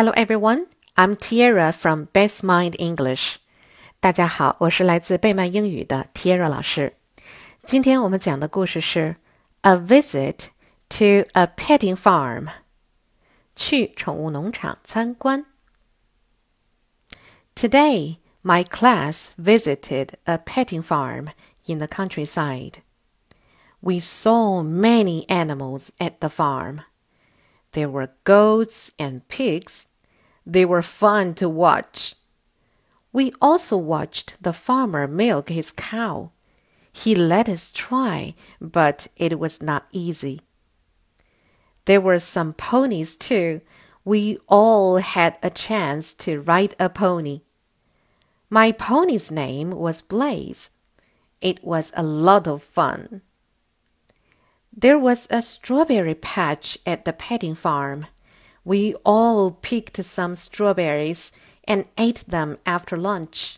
Hello everyone, I'm Tiara from Best Mind English. 大家好，我是来自贝曼英语的 Tiara 老师。今天我们讲的故事是 A Visit to a Petting Farm，去宠物农场参观。Today, my class visited a petting farm in the countryside. We saw many animals at the farm. There were goats and pigs. they were fun to watch. We also watched the farmer milk his cow. He let us try, but it was not easy. There were some ponies too. We all had a chance to ride a pony. My pony's name was Blaze. It was a lot of fun. There was a strawberry patch at the petting farm. We all picked some strawberries and ate them after lunch.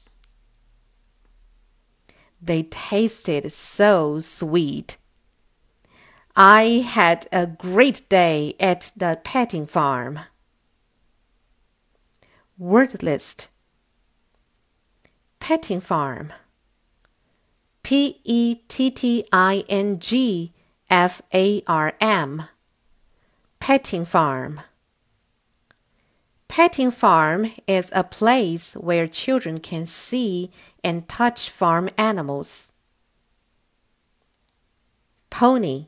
They tasted so sweet. I had a great day at the petting farm. Word list Petting farm P E T T I N G F A R M. Petting farm. Petting farm is a place where children can see and touch farm animals. Pony.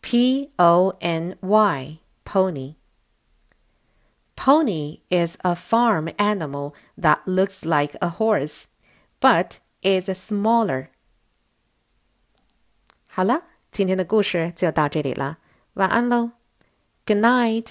P O N Y. Pony. Pony is a farm animal that looks like a horse, but is smaller. 好了。今天的故事就到这里了，晚安喽，Good night。